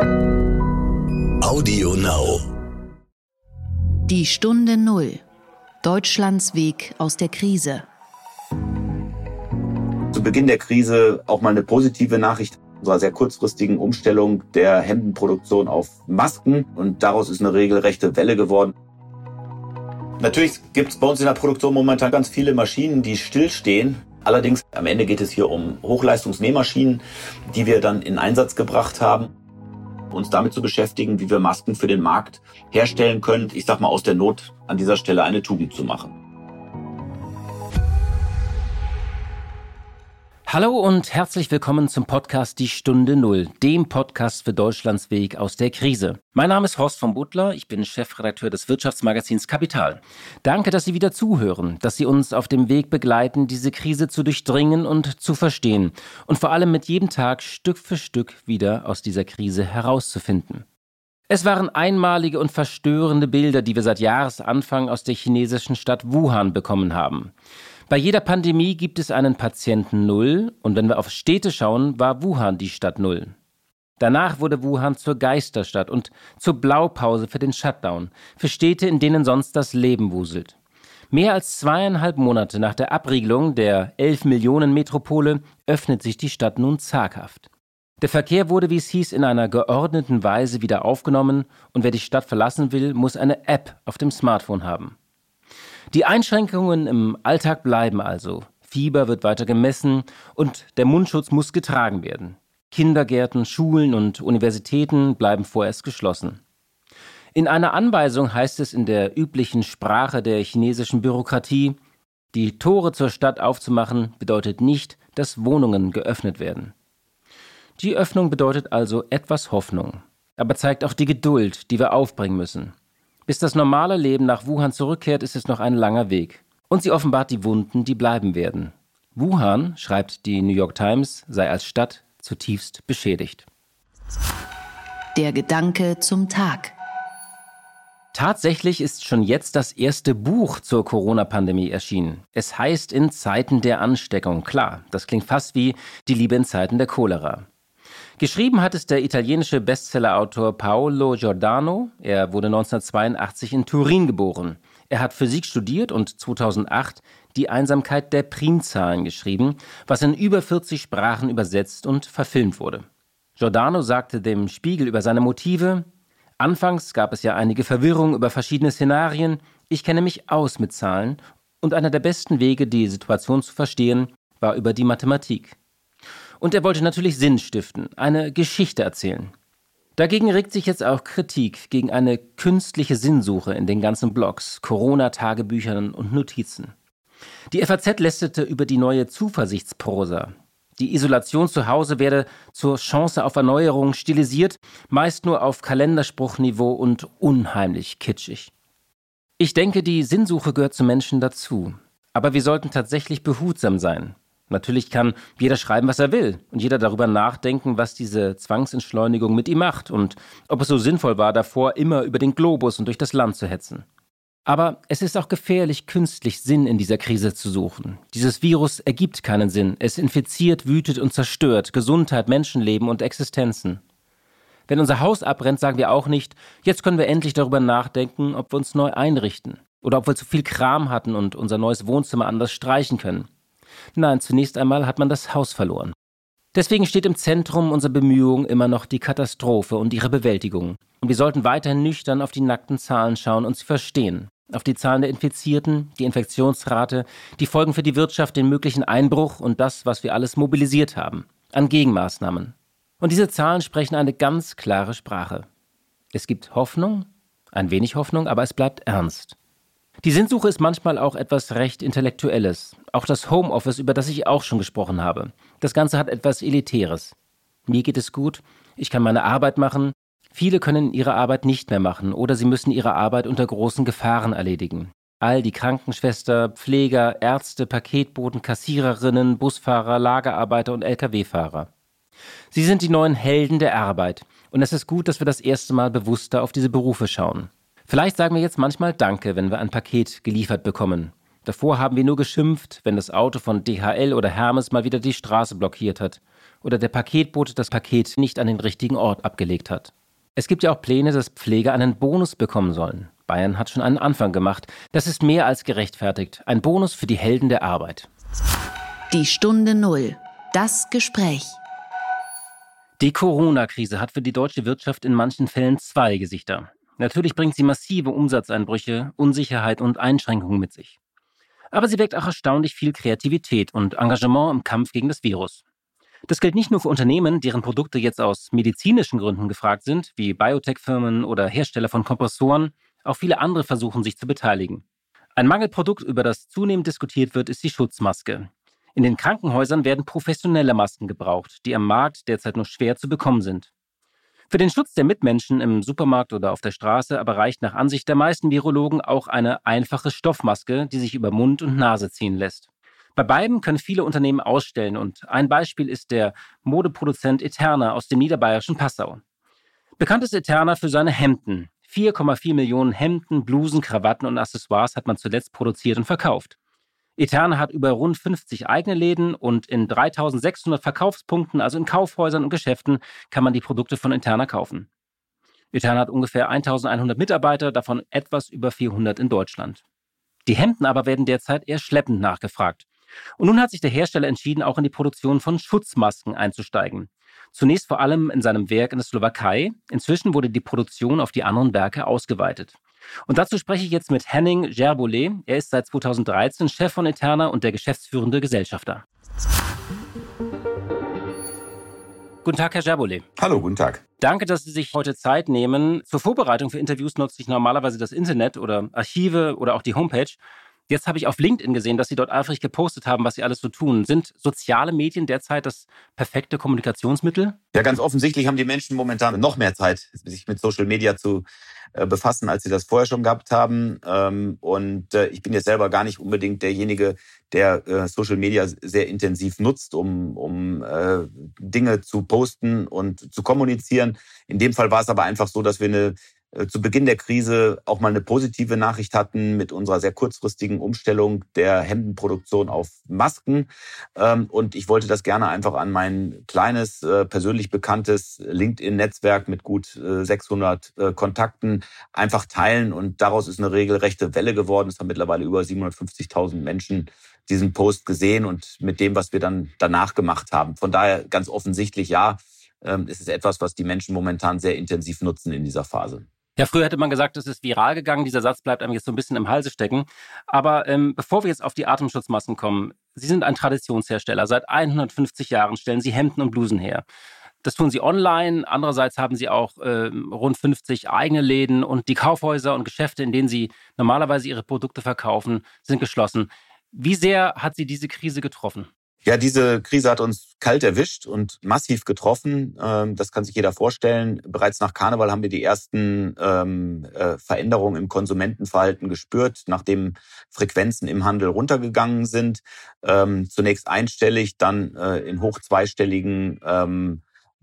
Audio Now. Die Stunde Null. Deutschlands Weg aus der Krise. Zu Beginn der Krise auch mal eine positive Nachricht unserer sehr kurzfristigen Umstellung der Hemdenproduktion auf Masken. Und daraus ist eine regelrechte Welle geworden. Natürlich gibt es bei uns in der Produktion momentan ganz viele Maschinen, die stillstehen. Allerdings am Ende geht es hier um Hochleistungsnähmaschinen, die wir dann in Einsatz gebracht haben, uns damit zu beschäftigen, wie wir Masken für den Markt herstellen können. Ich sag mal aus der Not an dieser Stelle eine Tugend zu machen. Hallo und herzlich willkommen zum Podcast Die Stunde Null, dem Podcast für Deutschlands Weg aus der Krise. Mein Name ist Horst von Butler, ich bin Chefredakteur des Wirtschaftsmagazins Kapital. Danke, dass Sie wieder zuhören, dass Sie uns auf dem Weg begleiten, diese Krise zu durchdringen und zu verstehen und vor allem mit jedem Tag Stück für Stück wieder aus dieser Krise herauszufinden. Es waren einmalige und verstörende Bilder, die wir seit Jahresanfang aus der chinesischen Stadt Wuhan bekommen haben. Bei jeder Pandemie gibt es einen Patienten Null und wenn wir auf Städte schauen, war Wuhan die Stadt Null. Danach wurde Wuhan zur Geisterstadt und zur Blaupause für den Shutdown, für Städte, in denen sonst das Leben wuselt. Mehr als zweieinhalb Monate nach der Abriegelung der 11 Millionen Metropole öffnet sich die Stadt nun zaghaft. Der Verkehr wurde, wie es hieß, in einer geordneten Weise wieder aufgenommen und wer die Stadt verlassen will, muss eine App auf dem Smartphone haben. Die Einschränkungen im Alltag bleiben also. Fieber wird weiter gemessen und der Mundschutz muss getragen werden. Kindergärten, Schulen und Universitäten bleiben vorerst geschlossen. In einer Anweisung heißt es in der üblichen Sprache der chinesischen Bürokratie, die Tore zur Stadt aufzumachen bedeutet nicht, dass Wohnungen geöffnet werden. Die Öffnung bedeutet also etwas Hoffnung, aber zeigt auch die Geduld, die wir aufbringen müssen. Bis das normale Leben nach Wuhan zurückkehrt, ist es noch ein langer Weg. Und sie offenbart die Wunden, die bleiben werden. Wuhan, schreibt die New York Times, sei als Stadt zutiefst beschädigt. Der Gedanke zum Tag. Tatsächlich ist schon jetzt das erste Buch zur Corona-Pandemie erschienen. Es heißt in Zeiten der Ansteckung. Klar, das klingt fast wie die Liebe in Zeiten der Cholera. Geschrieben hat es der italienische Bestsellerautor Paolo Giordano. Er wurde 1982 in Turin geboren. Er hat Physik studiert und 2008 die Einsamkeit der Primzahlen geschrieben, was in über 40 Sprachen übersetzt und verfilmt wurde. Giordano sagte dem Spiegel über seine Motive, Anfangs gab es ja einige Verwirrung über verschiedene Szenarien, ich kenne mich aus mit Zahlen und einer der besten Wege, die Situation zu verstehen, war über die Mathematik. Und er wollte natürlich Sinn stiften, eine Geschichte erzählen. Dagegen regt sich jetzt auch Kritik gegen eine künstliche Sinnsuche in den ganzen Blogs, Corona-Tagebüchern und Notizen. Die FAZ lästete über die neue Zuversichtsprosa. Die Isolation zu Hause werde zur Chance auf Erneuerung stilisiert, meist nur auf Kalenderspruchniveau und unheimlich kitschig. Ich denke, die Sinnsuche gehört zu Menschen dazu. Aber wir sollten tatsächlich behutsam sein. Natürlich kann jeder schreiben, was er will und jeder darüber nachdenken, was diese Zwangsentschleunigung mit ihm macht und ob es so sinnvoll war, davor immer über den Globus und durch das Land zu hetzen. Aber es ist auch gefährlich, künstlich Sinn in dieser Krise zu suchen. Dieses Virus ergibt keinen Sinn. Es infiziert, wütet und zerstört Gesundheit, Menschenleben und Existenzen. Wenn unser Haus abbrennt, sagen wir auch nicht, jetzt können wir endlich darüber nachdenken, ob wir uns neu einrichten oder ob wir zu viel Kram hatten und unser neues Wohnzimmer anders streichen können. Nein, zunächst einmal hat man das Haus verloren. Deswegen steht im Zentrum unserer Bemühungen immer noch die Katastrophe und ihre Bewältigung. Und wir sollten weiterhin nüchtern auf die nackten Zahlen schauen und sie verstehen. Auf die Zahlen der Infizierten, die Infektionsrate, die Folgen für die Wirtschaft, den möglichen Einbruch und das, was wir alles mobilisiert haben. An Gegenmaßnahmen. Und diese Zahlen sprechen eine ganz klare Sprache. Es gibt Hoffnung, ein wenig Hoffnung, aber es bleibt ernst. Die Sinnsuche ist manchmal auch etwas recht Intellektuelles. Auch das Homeoffice, über das ich auch schon gesprochen habe. Das Ganze hat etwas Elitäres. Mir geht es gut, ich kann meine Arbeit machen. Viele können ihre Arbeit nicht mehr machen oder sie müssen ihre Arbeit unter großen Gefahren erledigen. All die Krankenschwester, Pfleger, Ärzte, Paketboten, Kassiererinnen, Busfahrer, Lagerarbeiter und Lkw-Fahrer. Sie sind die neuen Helden der Arbeit. Und es ist gut, dass wir das erste Mal bewusster auf diese Berufe schauen. Vielleicht sagen wir jetzt manchmal Danke, wenn wir ein Paket geliefert bekommen. Davor haben wir nur geschimpft, wenn das Auto von DHL oder Hermes mal wieder die Straße blockiert hat oder der Paketbote das Paket nicht an den richtigen Ort abgelegt hat. Es gibt ja auch Pläne, dass Pfleger einen Bonus bekommen sollen. Bayern hat schon einen Anfang gemacht. Das ist mehr als gerechtfertigt. Ein Bonus für die Helden der Arbeit. Die Stunde Null. Das Gespräch. Die Corona-Krise hat für die deutsche Wirtschaft in manchen Fällen zwei Gesichter. Natürlich bringt sie massive Umsatzeinbrüche, Unsicherheit und Einschränkungen mit sich. Aber sie weckt auch erstaunlich viel Kreativität und Engagement im Kampf gegen das Virus. Das gilt nicht nur für Unternehmen, deren Produkte jetzt aus medizinischen Gründen gefragt sind, wie Biotech-Firmen oder Hersteller von Kompressoren. Auch viele andere versuchen sich zu beteiligen. Ein Mangelprodukt, über das zunehmend diskutiert wird, ist die Schutzmaske. In den Krankenhäusern werden professionelle Masken gebraucht, die am Markt derzeit nur schwer zu bekommen sind. Für den Schutz der Mitmenschen im Supermarkt oder auf der Straße aber reicht nach Ansicht der meisten Virologen auch eine einfache Stoffmaske, die sich über Mund und Nase ziehen lässt. Bei beiden können viele Unternehmen ausstellen und ein Beispiel ist der Modeproduzent Eterna aus dem niederbayerischen Passau. Bekannt ist Eterna für seine Hemden. 4,4 Millionen Hemden, Blusen, Krawatten und Accessoires hat man zuletzt produziert und verkauft. Eterna hat über rund 50 eigene Läden und in 3600 Verkaufspunkten, also in Kaufhäusern und Geschäften, kann man die Produkte von Eterna kaufen. Eterna hat ungefähr 1100 Mitarbeiter, davon etwas über 400 in Deutschland. Die Hemden aber werden derzeit eher schleppend nachgefragt. Und nun hat sich der Hersteller entschieden, auch in die Produktion von Schutzmasken einzusteigen. Zunächst vor allem in seinem Werk in der Slowakei. Inzwischen wurde die Produktion auf die anderen Werke ausgeweitet. Und dazu spreche ich jetzt mit Henning Gerbolet. Er ist seit 2013 Chef von Eterna und der geschäftsführende Gesellschafter. Guten Tag, Herr Gerbolet. Hallo, guten Tag. Danke, dass Sie sich heute Zeit nehmen. Zur Vorbereitung für Interviews nutze ich normalerweise das Internet oder Archive oder auch die Homepage. Jetzt habe ich auf LinkedIn gesehen, dass Sie dort eifrig gepostet haben, was Sie alles so tun. Sind soziale Medien derzeit das perfekte Kommunikationsmittel? Ja, ganz offensichtlich haben die Menschen momentan noch mehr Zeit, sich mit Social Media zu äh, befassen, als sie das vorher schon gehabt haben. Ähm, und äh, ich bin jetzt selber gar nicht unbedingt derjenige, der äh, Social Media sehr intensiv nutzt, um, um Dinge zu posten und zu kommunizieren. In dem Fall war es aber einfach so, dass wir eine zu Beginn der Krise auch mal eine positive Nachricht hatten mit unserer sehr kurzfristigen Umstellung der Hemdenproduktion auf Masken. Ähm, und ich wollte das gerne einfach an mein kleines, äh, persönlich bekanntes LinkedIn-Netzwerk mit gut 600 äh, Kontakten einfach teilen. Und daraus ist eine regelrechte Welle geworden. Es haben mittlerweile über 750.000 Menschen diesen Post gesehen und mit dem, was wir dann danach gemacht haben. Von daher ganz offensichtlich, ja, ähm, es ist etwas, was die Menschen momentan sehr intensiv nutzen in dieser Phase. Ja, früher hätte man gesagt, es ist viral gegangen. Dieser Satz bleibt einem jetzt so ein bisschen im Halse stecken. Aber ähm, bevor wir jetzt auf die Atemschutzmasken kommen, Sie sind ein Traditionshersteller. Seit 150 Jahren stellen Sie Hemden und Blusen her. Das tun Sie online. Andererseits haben Sie auch äh, rund 50 eigene Läden und die Kaufhäuser und Geschäfte, in denen Sie normalerweise Ihre Produkte verkaufen, sind geschlossen. Wie sehr hat Sie diese Krise getroffen? Ja, diese Krise hat uns kalt erwischt und massiv getroffen. Ähm, das kann sich jeder vorstellen. Bereits nach Karneval haben wir die ersten ähm, äh, Veränderungen im Konsumentenverhalten gespürt, nachdem Frequenzen im Handel runtergegangen sind. Ähm, zunächst einstellig, dann äh, in hoch zweistelligen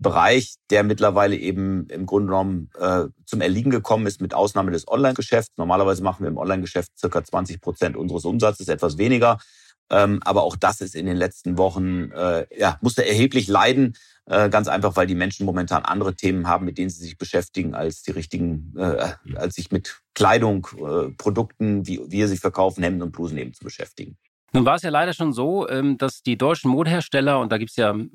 Bereich, der mittlerweile eben im Grunde genommen äh, zum Erliegen gekommen ist, mit Ausnahme des Online-Geschäfts. Normalerweise machen wir im Online-Geschäft circa 20 Prozent unseres Umsatzes, etwas weniger. Ähm, aber auch das ist in den letzten Wochen, äh, ja, musste erheblich leiden. Äh, ganz einfach, weil die Menschen momentan andere Themen haben, mit denen sie sich beschäftigen, als die richtigen, äh, als sich mit Kleidung, äh, Produkten, wie wir sie verkaufen, Hemden und Blusen eben zu beschäftigen. Nun war es ja leider schon so, ähm, dass die deutschen Modehersteller, und da gibt es ja äh,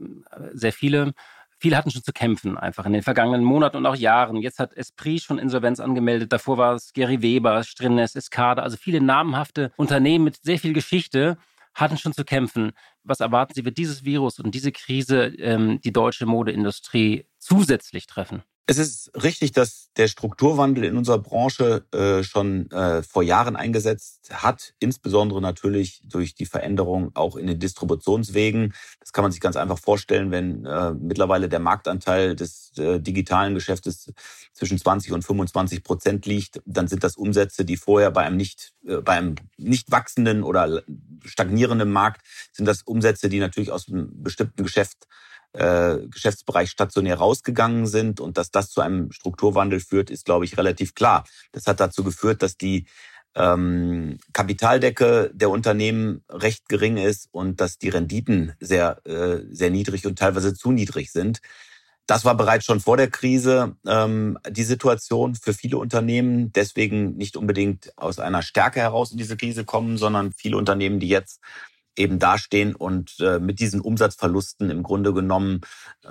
sehr viele, viele hatten schon zu kämpfen, einfach in den vergangenen Monaten und auch Jahren. Jetzt hat Esprit schon Insolvenz angemeldet. Davor war es Gary Weber, Strinnes, Escada, also viele namhafte Unternehmen mit sehr viel Geschichte hatten schon zu kämpfen. Was erwarten Sie, wird dieses Virus und diese Krise ähm, die deutsche Modeindustrie zusätzlich treffen? Es ist richtig, dass der Strukturwandel in unserer Branche äh, schon äh, vor Jahren eingesetzt hat, insbesondere natürlich durch die Veränderung auch in den Distributionswegen. Das kann man sich ganz einfach vorstellen, wenn äh, mittlerweile der Marktanteil des äh, digitalen Geschäftes zwischen 20 und 25 Prozent liegt, dann sind das Umsätze, die vorher bei einem nicht, äh, bei einem nicht wachsenden oder stagnierenden Markt sind das Umsätze, die natürlich aus einem bestimmten Geschäft äh, Geschäftsbereich stationär rausgegangen sind und dass das zu einem Strukturwandel führt, ist, glaube ich, relativ klar. Das hat dazu geführt, dass die ähm, Kapitaldecke der Unternehmen recht gering ist und dass die Renditen sehr, äh, sehr niedrig und teilweise zu niedrig sind. Das war bereits schon vor der Krise ähm, die Situation für viele Unternehmen. Deswegen nicht unbedingt aus einer Stärke heraus in diese Krise kommen, sondern viele Unternehmen, die jetzt eben dastehen und äh, mit diesen Umsatzverlusten im Grunde genommen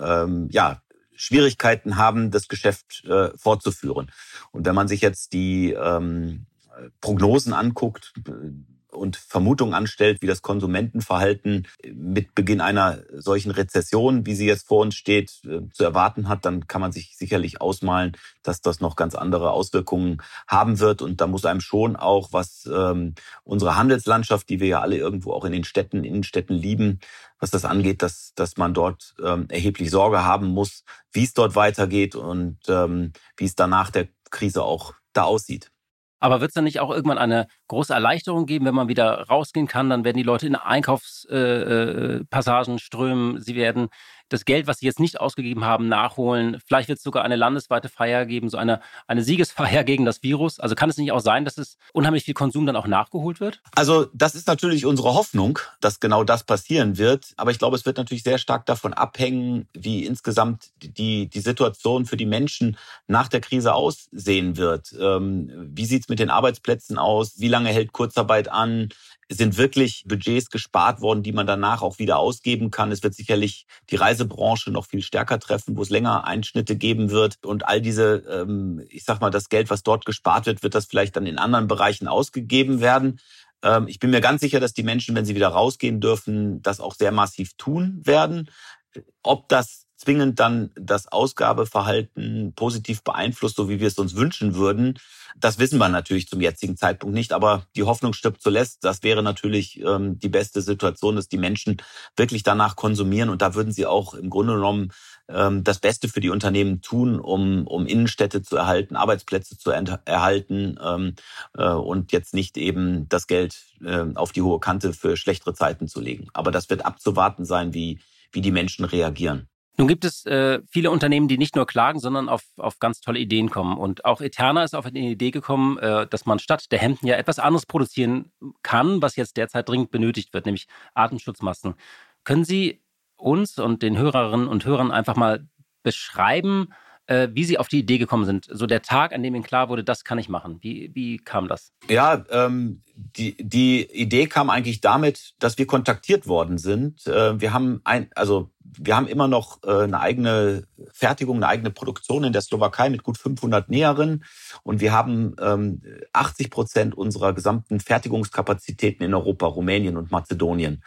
ähm, ja Schwierigkeiten haben, das Geschäft äh, fortzuführen. Und wenn man sich jetzt die ähm, Prognosen anguckt, und Vermutungen anstellt, wie das Konsumentenverhalten mit Beginn einer solchen Rezession, wie sie jetzt vor uns steht, äh, zu erwarten hat, dann kann man sich sicherlich ausmalen, dass das noch ganz andere Auswirkungen haben wird. Und da muss einem schon auch, was ähm, unsere Handelslandschaft, die wir ja alle irgendwo auch in den Städten, Innenstädten lieben, was das angeht, dass, dass man dort ähm, erheblich Sorge haben muss, wie es dort weitergeht und ähm, wie es danach der Krise auch da aussieht. Aber wird es dann nicht auch irgendwann eine große Erleichterung geben, wenn man wieder rausgehen kann? Dann werden die Leute in Einkaufspassagen äh, äh strömen. Sie werden das Geld, was sie jetzt nicht ausgegeben haben, nachholen. Vielleicht wird es sogar eine landesweite Feier geben, so eine, eine Siegesfeier gegen das Virus. Also kann es nicht auch sein, dass es unheimlich viel Konsum dann auch nachgeholt wird? Also das ist natürlich unsere Hoffnung, dass genau das passieren wird. Aber ich glaube, es wird natürlich sehr stark davon abhängen, wie insgesamt die, die Situation für die Menschen nach der Krise aussehen wird. Ähm, wie sieht es mit den Arbeitsplätzen aus? Wie lange hält Kurzarbeit an? Sind wirklich Budgets gespart worden, die man danach auch wieder ausgeben kann. Es wird sicherlich die Reisebranche noch viel stärker treffen, wo es länger Einschnitte geben wird. Und all diese, ähm, ich sag mal, das Geld, was dort gespart wird, wird das vielleicht dann in anderen Bereichen ausgegeben werden. Ähm, ich bin mir ganz sicher, dass die Menschen, wenn sie wieder rausgehen dürfen, das auch sehr massiv tun werden. Ob das zwingend dann das Ausgabeverhalten positiv beeinflusst, so wie wir es uns wünschen würden. Das wissen wir natürlich zum jetzigen Zeitpunkt nicht, aber die Hoffnung stirbt zuletzt. Das wäre natürlich ähm, die beste Situation, dass die Menschen wirklich danach konsumieren und da würden sie auch im Grunde genommen ähm, das Beste für die Unternehmen tun, um, um Innenstädte zu erhalten, Arbeitsplätze zu erhalten ähm, äh, und jetzt nicht eben das Geld äh, auf die hohe Kante für schlechtere Zeiten zu legen. Aber das wird abzuwarten sein, wie, wie die Menschen reagieren. Nun gibt es äh, viele Unternehmen, die nicht nur klagen, sondern auf, auf ganz tolle Ideen kommen. Und auch Eterna ist auf eine Idee gekommen, äh, dass man statt der Hemden ja etwas anderes produzieren kann, was jetzt derzeit dringend benötigt wird, nämlich Atemschutzmasken. Können Sie uns und den Hörerinnen und Hörern einfach mal beschreiben, äh, wie Sie auf die Idee gekommen sind? So der Tag, an dem Ihnen klar wurde, das kann ich machen. Wie, wie kam das? Ja, ähm, die, die Idee kam eigentlich damit, dass wir kontaktiert worden sind. Äh, wir haben ein, also wir haben immer noch äh, eine eigene Fertigung, eine eigene Produktion in der Slowakei mit gut 500 Näherinnen und wir haben 80 ähm, Prozent unserer gesamten Fertigungskapazitäten in Europa, Rumänien und Mazedonien.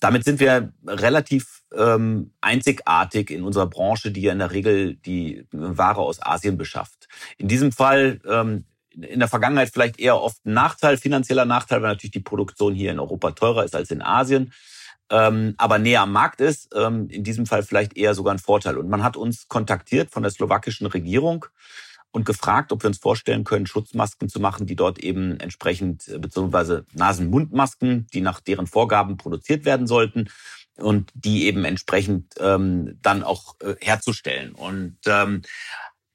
Damit sind wir relativ ähm, einzigartig in unserer Branche, die ja in der Regel die Ware aus Asien beschafft. In diesem Fall ähm, in der Vergangenheit vielleicht eher oft ein Nachteil, finanzieller Nachteil, weil natürlich die Produktion hier in Europa teurer ist als in Asien ähm, aber näher am Markt ist, ähm, in diesem Fall vielleicht eher sogar ein Vorteil. Und man hat uns kontaktiert von der slowakischen Regierung und gefragt, ob wir uns vorstellen können, Schutzmasken zu machen, die dort eben entsprechend, äh, beziehungsweise Nasen-Mund-Masken, die nach deren Vorgaben produziert werden sollten und die eben entsprechend ähm, dann auch äh, herzustellen. Und ähm,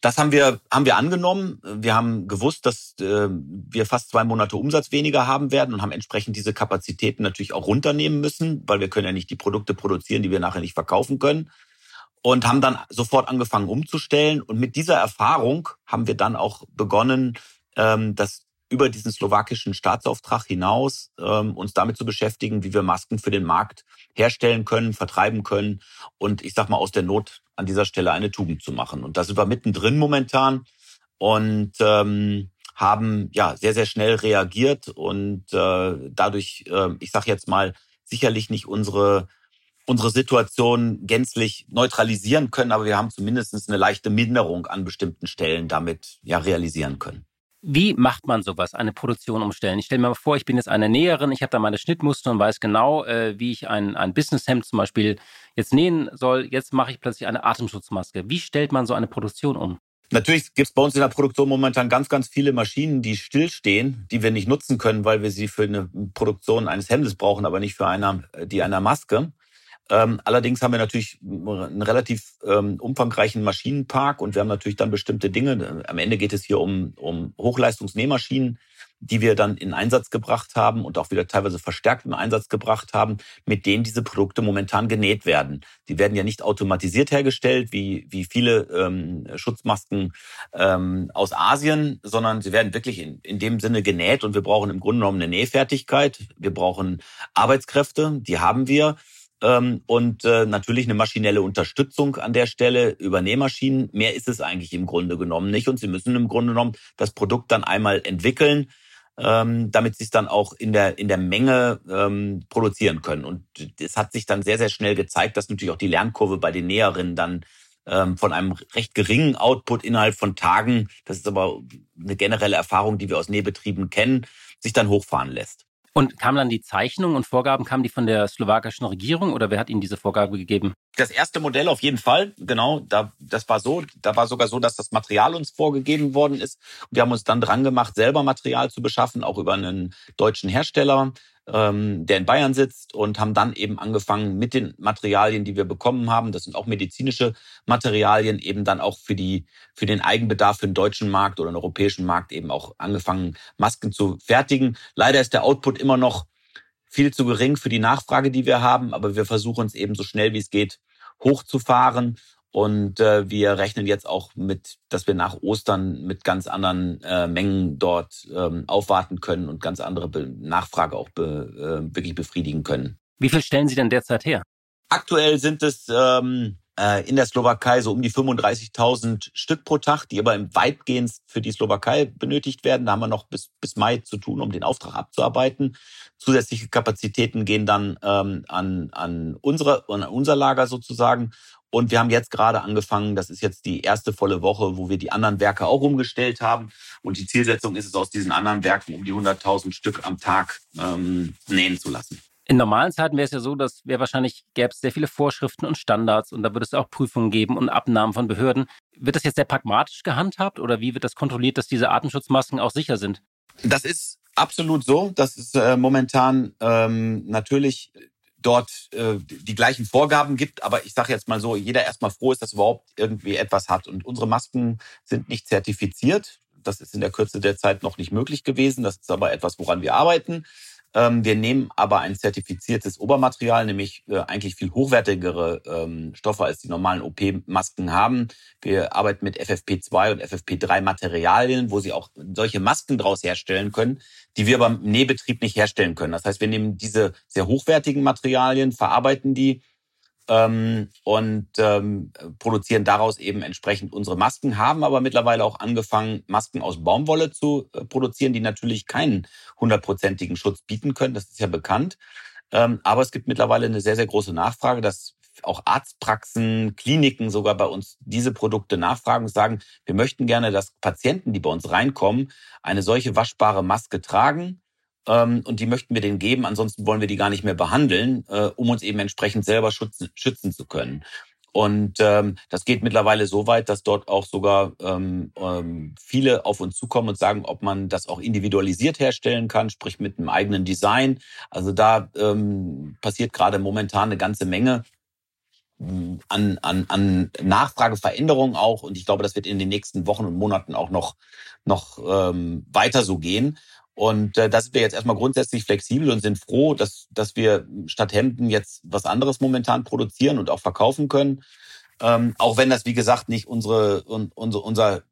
das haben wir, haben wir angenommen. Wir haben gewusst, dass äh, wir fast zwei Monate Umsatz weniger haben werden und haben entsprechend diese Kapazitäten natürlich auch runternehmen müssen, weil wir können ja nicht die Produkte produzieren, die wir nachher nicht verkaufen können. Und haben dann sofort angefangen umzustellen. Und mit dieser Erfahrung haben wir dann auch begonnen, ähm, das über diesen slowakischen Staatsauftrag hinaus ähm, uns damit zu beschäftigen, wie wir Masken für den Markt herstellen können, vertreiben können und ich sag mal aus der Not an dieser Stelle eine Tugend zu machen. Und da sind wir mittendrin momentan und ähm, haben ja sehr, sehr schnell reagiert und äh, dadurch, äh, ich sag jetzt mal, sicherlich nicht unsere unsere Situation gänzlich neutralisieren können, aber wir haben zumindest eine leichte Minderung an bestimmten Stellen damit ja realisieren können. Wie macht man sowas, eine Produktion umstellen? Ich stelle mir mal vor, ich bin jetzt eine Näherin, ich habe da meine Schnittmuster und weiß genau, äh, wie ich ein, ein Businesshemd zum Beispiel jetzt nähen soll. Jetzt mache ich plötzlich eine Atemschutzmaske. Wie stellt man so eine Produktion um? Natürlich gibt es bei uns in der Produktion momentan ganz, ganz viele Maschinen, die stillstehen, die wir nicht nutzen können, weil wir sie für eine Produktion eines Hemdes brauchen, aber nicht für eine, die einer Maske. Ähm, allerdings haben wir natürlich einen relativ ähm, umfangreichen Maschinenpark und wir haben natürlich dann bestimmte Dinge. Am Ende geht es hier um, um Hochleistungsnähmaschinen, die wir dann in Einsatz gebracht haben und auch wieder teilweise verstärkt in Einsatz gebracht haben, mit denen diese Produkte momentan genäht werden. Die werden ja nicht automatisiert hergestellt, wie, wie viele ähm, Schutzmasken ähm, aus Asien, sondern sie werden wirklich in, in dem Sinne genäht und wir brauchen im Grunde genommen eine Nähfertigkeit. Wir brauchen Arbeitskräfte, die haben wir und äh, natürlich eine maschinelle Unterstützung an der Stelle über Nähmaschinen. Mehr ist es eigentlich im Grunde genommen nicht. Und Sie müssen im Grunde genommen das Produkt dann einmal entwickeln, ähm, damit Sie es dann auch in der, in der Menge ähm, produzieren können. Und es hat sich dann sehr, sehr schnell gezeigt, dass natürlich auch die Lernkurve bei den Näherinnen dann ähm, von einem recht geringen Output innerhalb von Tagen, das ist aber eine generelle Erfahrung, die wir aus Nähbetrieben kennen, sich dann hochfahren lässt. Und kamen dann die Zeichnungen und Vorgaben, kamen die von der slowakischen Regierung oder wer hat Ihnen diese Vorgabe gegeben? Das erste Modell auf jeden Fall, genau. Da, das war so, da war sogar so, dass das Material uns vorgegeben worden ist. Wir haben uns dann dran gemacht, selber Material zu beschaffen, auch über einen deutschen Hersteller ähm, der in Bayern sitzt und haben dann eben angefangen mit den Materialien, die wir bekommen haben, das sind auch medizinische Materialien, eben dann auch für die für den Eigenbedarf für den deutschen Markt oder den europäischen Markt eben auch angefangen Masken zu fertigen. Leider ist der Output immer noch viel zu gering für die Nachfrage, die wir haben, aber wir versuchen es eben so schnell wie es geht hochzufahren und äh, wir rechnen jetzt auch mit, dass wir nach Ostern mit ganz anderen äh, Mengen dort ähm, aufwarten können und ganz andere Be Nachfrage auch be äh, wirklich befriedigen können. Wie viel stellen Sie denn derzeit her? Aktuell sind es ähm, äh, in der Slowakei so um die 35.000 Stück pro Tag, die aber im weitgehend für die Slowakei benötigt werden. Da haben wir noch bis, bis Mai zu tun, um den Auftrag abzuarbeiten. Zusätzliche Kapazitäten gehen dann ähm, an, an, unsere, an unser Lager sozusagen. Und wir haben jetzt gerade angefangen, das ist jetzt die erste volle Woche, wo wir die anderen Werke auch umgestellt haben. Und die Zielsetzung ist es, aus diesen anderen Werken um die 100.000 Stück am Tag ähm, nähen zu lassen. In normalen Zeiten wäre es ja so, dass wir wahrscheinlich gäbe es sehr viele Vorschriften und Standards und da würde es auch Prüfungen geben und Abnahmen von Behörden. Wird das jetzt sehr pragmatisch gehandhabt oder wie wird das kontrolliert, dass diese Atemschutzmasken auch sicher sind? Das ist absolut so. Das ist äh, momentan ähm, natürlich dort äh, die gleichen Vorgaben gibt. Aber ich sage jetzt mal so, jeder erstmal froh ist, dass überhaupt irgendwie etwas hat. Und unsere Masken sind nicht zertifiziert. Das ist in der Kürze der Zeit noch nicht möglich gewesen. Das ist aber etwas, woran wir arbeiten. Ähm, wir nehmen aber ein zertifiziertes Obermaterial, nämlich äh, eigentlich viel hochwertigere ähm, Stoffe als die normalen OP-Masken haben. Wir arbeiten mit FFP2 und FFP3 Materialien, wo sie auch solche Masken daraus herstellen können, die wir beim Nähbetrieb nicht herstellen können. Das heißt, wir nehmen diese sehr hochwertigen Materialien, verarbeiten die ähm, und ähm, produzieren daraus eben entsprechend unsere Masken, haben aber mittlerweile auch angefangen, Masken aus Baumwolle zu äh, produzieren, die natürlich keinen hundertprozentigen Schutz bieten können. Das ist ja bekannt. Ähm, aber es gibt mittlerweile eine sehr, sehr große Nachfrage, dass auch Arztpraxen, Kliniken sogar bei uns diese Produkte nachfragen und sagen, wir möchten gerne, dass Patienten, die bei uns reinkommen, eine solche waschbare Maske tragen und die möchten wir denen geben. Ansonsten wollen wir die gar nicht mehr behandeln, äh, um uns eben entsprechend selber schützen, schützen zu können. Und ähm, das geht mittlerweile so weit, dass dort auch sogar ähm, ähm, viele auf uns zukommen und sagen, ob man das auch individualisiert herstellen kann, sprich mit einem eigenen Design. Also da ähm, passiert gerade momentan eine ganze Menge hm, an, an, an Nachfrageveränderungen auch. Und ich glaube, das wird in den nächsten Wochen und Monaten auch noch, noch ähm, weiter so gehen. Und äh, da sind wir jetzt erstmal grundsätzlich flexibel und sind froh, dass, dass wir statt Hemden jetzt was anderes momentan produzieren und auch verkaufen können. Ähm, auch wenn das, wie gesagt, nicht unsere, un, unser, unser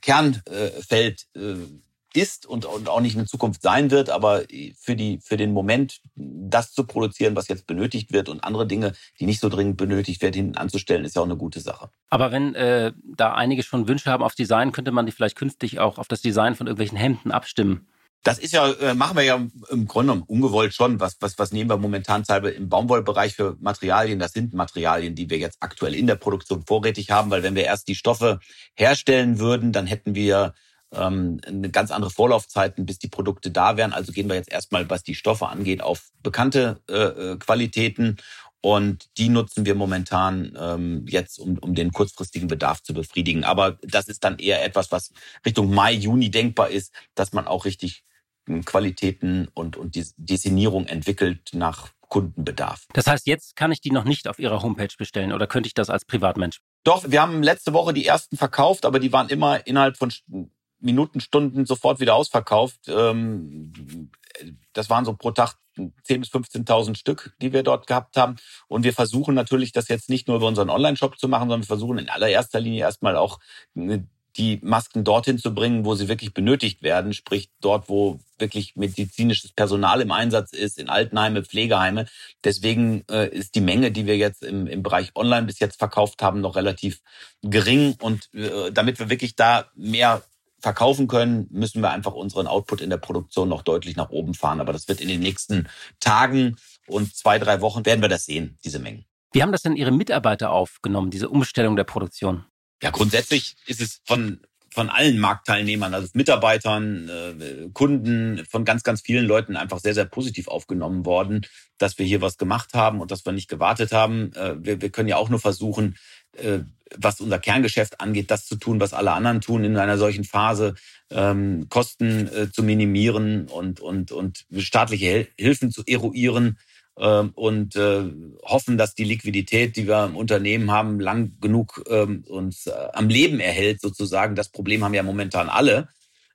Kernfeld äh, ist und, und auch nicht in Zukunft sein wird, aber für, die, für den Moment das zu produzieren, was jetzt benötigt wird und andere Dinge, die nicht so dringend benötigt werden, hinten anzustellen, ist ja auch eine gute Sache. Aber wenn äh, da einige schon Wünsche haben auf Design, könnte man die vielleicht künftig auch auf das Design von irgendwelchen Hemden abstimmen. Das ist ja, äh, machen wir ja im Grunde genommen ungewollt schon. Was, was, was nehmen wir momentan selber im Baumwollbereich für Materialien? Das sind Materialien, die wir jetzt aktuell in der Produktion vorrätig haben, weil wenn wir erst die Stoffe herstellen würden, dann hätten wir ähm, eine ganz andere Vorlaufzeiten, bis die Produkte da wären. Also gehen wir jetzt erstmal, was die Stoffe angeht, auf bekannte äh, äh Qualitäten und die nutzen wir momentan ähm, jetzt, um, um den kurzfristigen Bedarf zu befriedigen. Aber das ist dann eher etwas, was Richtung Mai, Juni denkbar ist, dass man auch richtig Qualitäten und, und die Designierung entwickelt nach Kundenbedarf. Das heißt, jetzt kann ich die noch nicht auf Ihrer Homepage bestellen oder könnte ich das als Privatmensch? Doch, wir haben letzte Woche die ersten verkauft, aber die waren immer innerhalb von Minuten, Stunden sofort wieder ausverkauft. Ähm, das waren so pro Tag 10.000 bis 15.000 Stück, die wir dort gehabt haben. Und wir versuchen natürlich, das jetzt nicht nur über unseren Online-Shop zu machen, sondern wir versuchen in allererster Linie erstmal auch äh, die Masken dorthin zu bringen, wo sie wirklich benötigt werden, sprich dort, wo wirklich medizinisches Personal im Einsatz ist, in Altenheime, Pflegeheime. Deswegen äh, ist die Menge, die wir jetzt im, im Bereich Online bis jetzt verkauft haben, noch relativ gering. Und äh, damit wir wirklich da mehr verkaufen können, müssen wir einfach unseren Output in der Produktion noch deutlich nach oben fahren. Aber das wird in den nächsten Tagen und zwei, drei Wochen werden wir das sehen, diese Mengen. Wie haben das denn Ihre Mitarbeiter aufgenommen, diese Umstellung der Produktion? Ja, grundsätzlich ist es von von allen Marktteilnehmern, also Mitarbeitern, äh, Kunden, von ganz, ganz vielen Leuten einfach sehr, sehr positiv aufgenommen worden, dass wir hier was gemacht haben und dass wir nicht gewartet haben. Äh, wir, wir können ja auch nur versuchen, äh, was unser Kerngeschäft angeht, das zu tun, was alle anderen tun in einer solchen Phase, ähm, Kosten äh, zu minimieren und, und, und staatliche Hilfen zu eruieren und äh, hoffen, dass die Liquidität, die wir im Unternehmen haben, lang genug ähm, uns äh, am Leben erhält sozusagen. Das Problem haben ja momentan alle,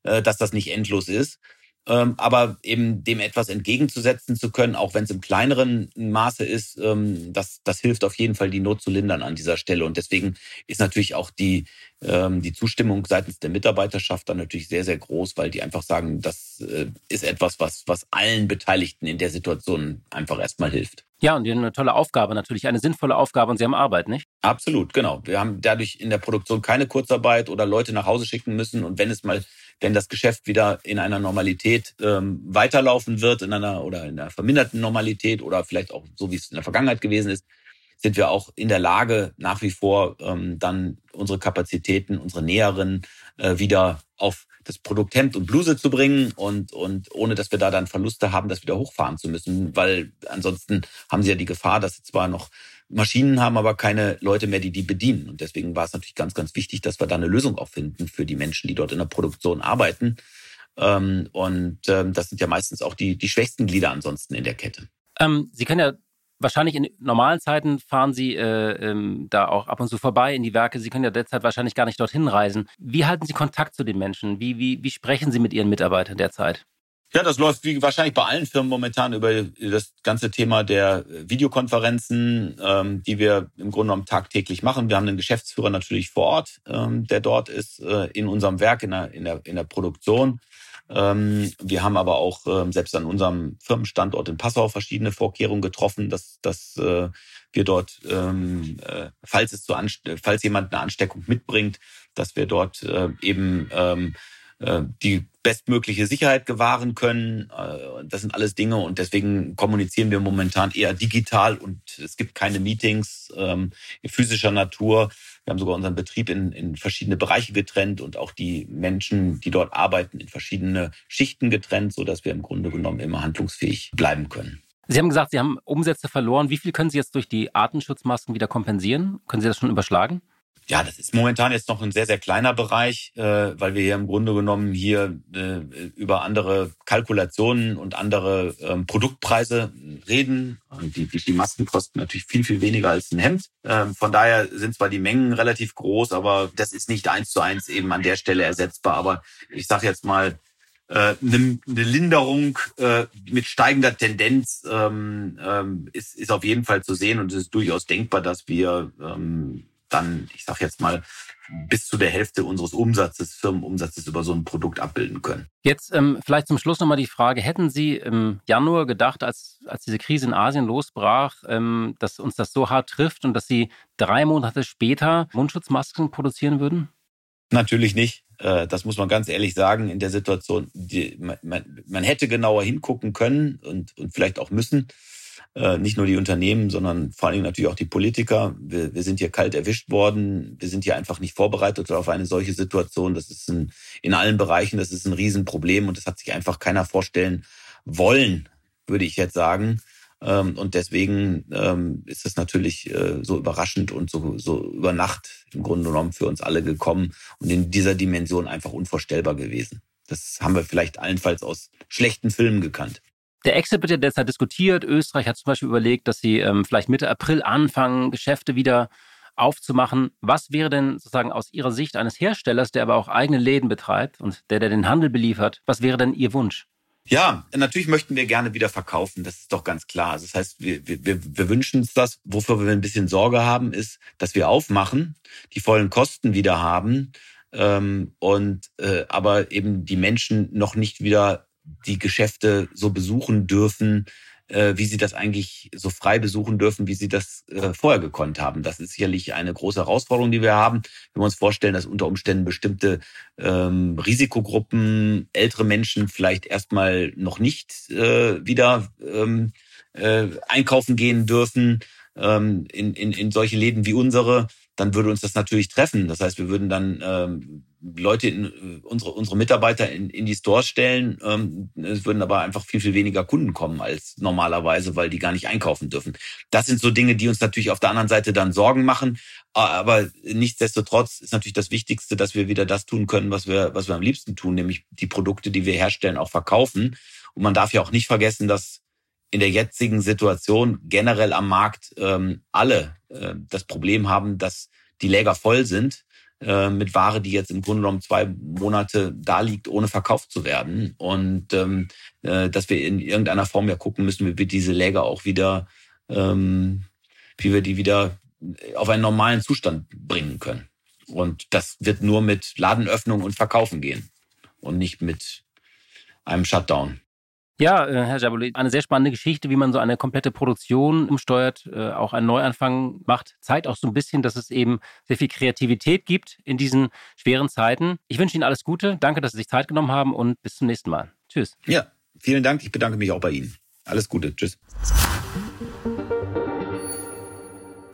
äh, dass das nicht endlos ist. Ähm, aber eben dem etwas entgegenzusetzen zu können, auch wenn es im kleineren Maße ist, ähm, das, das hilft auf jeden Fall, die Not zu lindern an dieser Stelle. Und deswegen ist natürlich auch die, ähm, die Zustimmung seitens der Mitarbeiterschaft dann natürlich sehr, sehr groß, weil die einfach sagen, das äh, ist etwas, was, was allen Beteiligten in der Situation einfach erstmal hilft. Ja, und die haben eine tolle Aufgabe, natürlich eine sinnvolle Aufgabe und sie haben Arbeit, nicht? Absolut, genau. Wir haben dadurch in der Produktion keine Kurzarbeit oder Leute nach Hause schicken müssen. Und wenn es mal wenn das Geschäft wieder in einer Normalität ähm, weiterlaufen wird, in einer oder in einer verminderten Normalität oder vielleicht auch so, wie es in der Vergangenheit gewesen ist, sind wir auch in der Lage, nach wie vor ähm, dann unsere Kapazitäten, unsere Näheren äh, wieder auf das Produkt Hemd und Bluse zu bringen und, und ohne dass wir da dann Verluste haben, das wieder hochfahren zu müssen, weil ansonsten haben sie ja die Gefahr, dass sie zwar noch Maschinen haben, aber keine Leute mehr, die die bedienen. Und deswegen war es natürlich ganz, ganz wichtig, dass wir da eine Lösung auch finden für die Menschen, die dort in der Produktion arbeiten. Ähm, und ähm, das sind ja meistens auch die, die schwächsten Glieder ansonsten in der Kette. Ähm, sie können ja wahrscheinlich in normalen Zeiten fahren Sie äh, ähm, da auch ab und zu vorbei in die Werke. Sie können ja derzeit wahrscheinlich gar nicht dorthin reisen. Wie halten Sie Kontakt zu den Menschen? Wie, wie, wie sprechen Sie mit Ihren Mitarbeitern derzeit? Ja, das läuft wie wahrscheinlich bei allen Firmen momentan über das ganze Thema der Videokonferenzen, ähm, die wir im Grunde genommen tagtäglich machen. Wir haben einen Geschäftsführer natürlich vor Ort, ähm, der dort ist äh, in unserem Werk, in der, in der, in der Produktion. Ähm, wir haben aber auch ähm, selbst an unserem Firmenstandort in Passau verschiedene Vorkehrungen getroffen, dass, dass äh, wir dort, ähm, äh, falls es zu falls jemand eine Ansteckung mitbringt, dass wir dort äh, eben ähm, äh, die bestmögliche Sicherheit gewahren können. Äh, das sind alles Dinge und deswegen kommunizieren wir momentan eher digital und es gibt keine Meetings ähm, physischer Natur. Wir haben sogar unseren Betrieb in, in verschiedene Bereiche getrennt und auch die Menschen, die dort arbeiten, in verschiedene Schichten getrennt, so dass wir im Grunde genommen immer handlungsfähig bleiben können. Sie haben gesagt, Sie haben Umsätze verloren. Wie viel können Sie jetzt durch die Artenschutzmasken wieder kompensieren? Können Sie das schon überschlagen? Ja, das ist momentan jetzt noch ein sehr, sehr kleiner Bereich, äh, weil wir hier im Grunde genommen hier äh, über andere Kalkulationen und andere ähm, Produktpreise reden. Die, die, die Masken kosten natürlich viel, viel weniger als ein Hemd. Ähm, von daher sind zwar die Mengen relativ groß, aber das ist nicht eins zu eins eben an der Stelle ersetzbar. Aber ich sage jetzt mal, äh, eine, eine Linderung äh, mit steigender Tendenz ähm, ähm, ist, ist auf jeden Fall zu sehen und es ist durchaus denkbar, dass wir ähm, dann, ich sage jetzt mal, bis zu der Hälfte unseres Umsatzes, Firmenumsatzes über so ein Produkt abbilden können. Jetzt ähm, vielleicht zum Schluss nochmal die Frage, hätten Sie im Januar gedacht, als, als diese Krise in Asien losbrach, ähm, dass uns das so hart trifft und dass Sie drei Monate später Mundschutzmasken produzieren würden? Natürlich nicht. Äh, das muss man ganz ehrlich sagen. In der Situation, die, man, man hätte genauer hingucken können und, und vielleicht auch müssen. Äh, nicht nur die Unternehmen, sondern vor allen Dingen natürlich auch die Politiker. Wir, wir sind hier kalt erwischt worden. Wir sind hier einfach nicht vorbereitet auf eine solche Situation. Das ist ein, in allen Bereichen, das ist ein Riesenproblem und das hat sich einfach keiner vorstellen wollen, würde ich jetzt sagen. Ähm, und deswegen ähm, ist es natürlich äh, so überraschend und so, so über Nacht im Grunde genommen für uns alle gekommen und in dieser Dimension einfach unvorstellbar gewesen. Das haben wir vielleicht allenfalls aus schlechten Filmen gekannt. Der Exit wird ja derzeit diskutiert. Österreich hat zum Beispiel überlegt, dass sie ähm, vielleicht Mitte April anfangen, Geschäfte wieder aufzumachen. Was wäre denn sozusagen aus Ihrer Sicht eines Herstellers, der aber auch eigene Läden betreibt und der, der den Handel beliefert, was wäre denn Ihr Wunsch? Ja, natürlich möchten wir gerne wieder verkaufen. Das ist doch ganz klar. Also das heißt, wir, wir, wir wünschen uns das. Wofür wir ein bisschen Sorge haben, ist, dass wir aufmachen, die vollen Kosten wieder haben ähm, und äh, aber eben die Menschen noch nicht wieder die Geschäfte so besuchen dürfen, äh, wie sie das eigentlich so frei besuchen dürfen, wie sie das äh, vorher gekonnt haben. Das ist sicherlich eine große Herausforderung, die wir haben. Wenn wir uns vorstellen, dass unter Umständen bestimmte ähm, Risikogruppen, ältere Menschen vielleicht erstmal noch nicht äh, wieder ähm, äh, einkaufen gehen dürfen ähm, in, in, in solche Läden wie unsere, dann würde uns das natürlich treffen. Das heißt, wir würden dann ähm, Leute, in, äh, unsere, unsere Mitarbeiter in, in die Stores stellen. Ähm, es würden aber einfach viel, viel weniger Kunden kommen als normalerweise, weil die gar nicht einkaufen dürfen. Das sind so Dinge, die uns natürlich auf der anderen Seite dann Sorgen machen. Aber nichtsdestotrotz ist natürlich das Wichtigste, dass wir wieder das tun können, was wir, was wir am liebsten tun, nämlich die Produkte, die wir herstellen, auch verkaufen. Und man darf ja auch nicht vergessen, dass in der jetzigen Situation generell am Markt ähm, alle äh, das Problem haben, dass die Läger voll sind äh, mit Ware, die jetzt im Grunde genommen zwei Monate da liegt, ohne verkauft zu werden. Und ähm, äh, dass wir in irgendeiner Form ja gucken müssen, wie wir diese Läger auch wieder, ähm, wie wir die wieder auf einen normalen Zustand bringen können. Und das wird nur mit Ladenöffnung und Verkaufen gehen und nicht mit einem Shutdown. Ja, äh, Herr Jaboulet, eine sehr spannende Geschichte, wie man so eine komplette Produktion umsteuert, äh, auch einen Neuanfang macht, zeigt auch so ein bisschen, dass es eben sehr viel Kreativität gibt in diesen schweren Zeiten. Ich wünsche Ihnen alles Gute. Danke, dass Sie sich Zeit genommen haben und bis zum nächsten Mal. Tschüss. Ja, vielen Dank. Ich bedanke mich auch bei Ihnen. Alles Gute. Tschüss.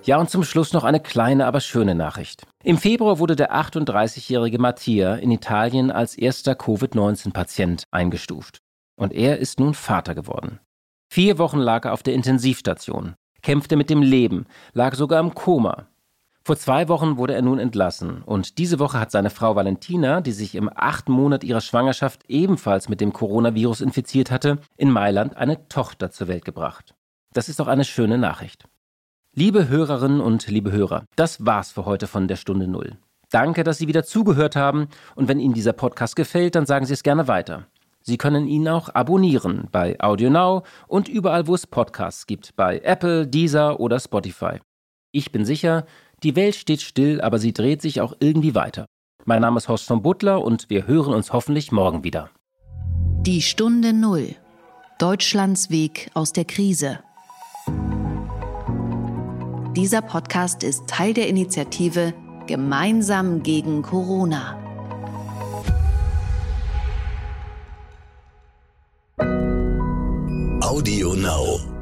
Ja, und zum Schluss noch eine kleine, aber schöne Nachricht. Im Februar wurde der 38-jährige Mattia in Italien als erster Covid-19-Patient eingestuft. Und er ist nun Vater geworden. Vier Wochen lag er auf der Intensivstation, kämpfte mit dem Leben, lag sogar im Koma. Vor zwei Wochen wurde er nun entlassen und diese Woche hat seine Frau Valentina, die sich im achten Monat ihrer Schwangerschaft ebenfalls mit dem Coronavirus infiziert hatte, in Mailand eine Tochter zur Welt gebracht. Das ist doch eine schöne Nachricht. Liebe Hörerinnen und liebe Hörer, das war's für heute von der Stunde Null. Danke, dass Sie wieder zugehört haben und wenn Ihnen dieser Podcast gefällt, dann sagen Sie es gerne weiter. Sie können ihn auch abonnieren bei AudioNow und überall, wo es Podcasts gibt, bei Apple, Deezer oder Spotify. Ich bin sicher, die Welt steht still, aber sie dreht sich auch irgendwie weiter. Mein Name ist Horst von Butler und wir hören uns hoffentlich morgen wieder. Die Stunde Null. Deutschlands Weg aus der Krise. Dieser Podcast ist Teil der Initiative Gemeinsam gegen Corona. Audio Now.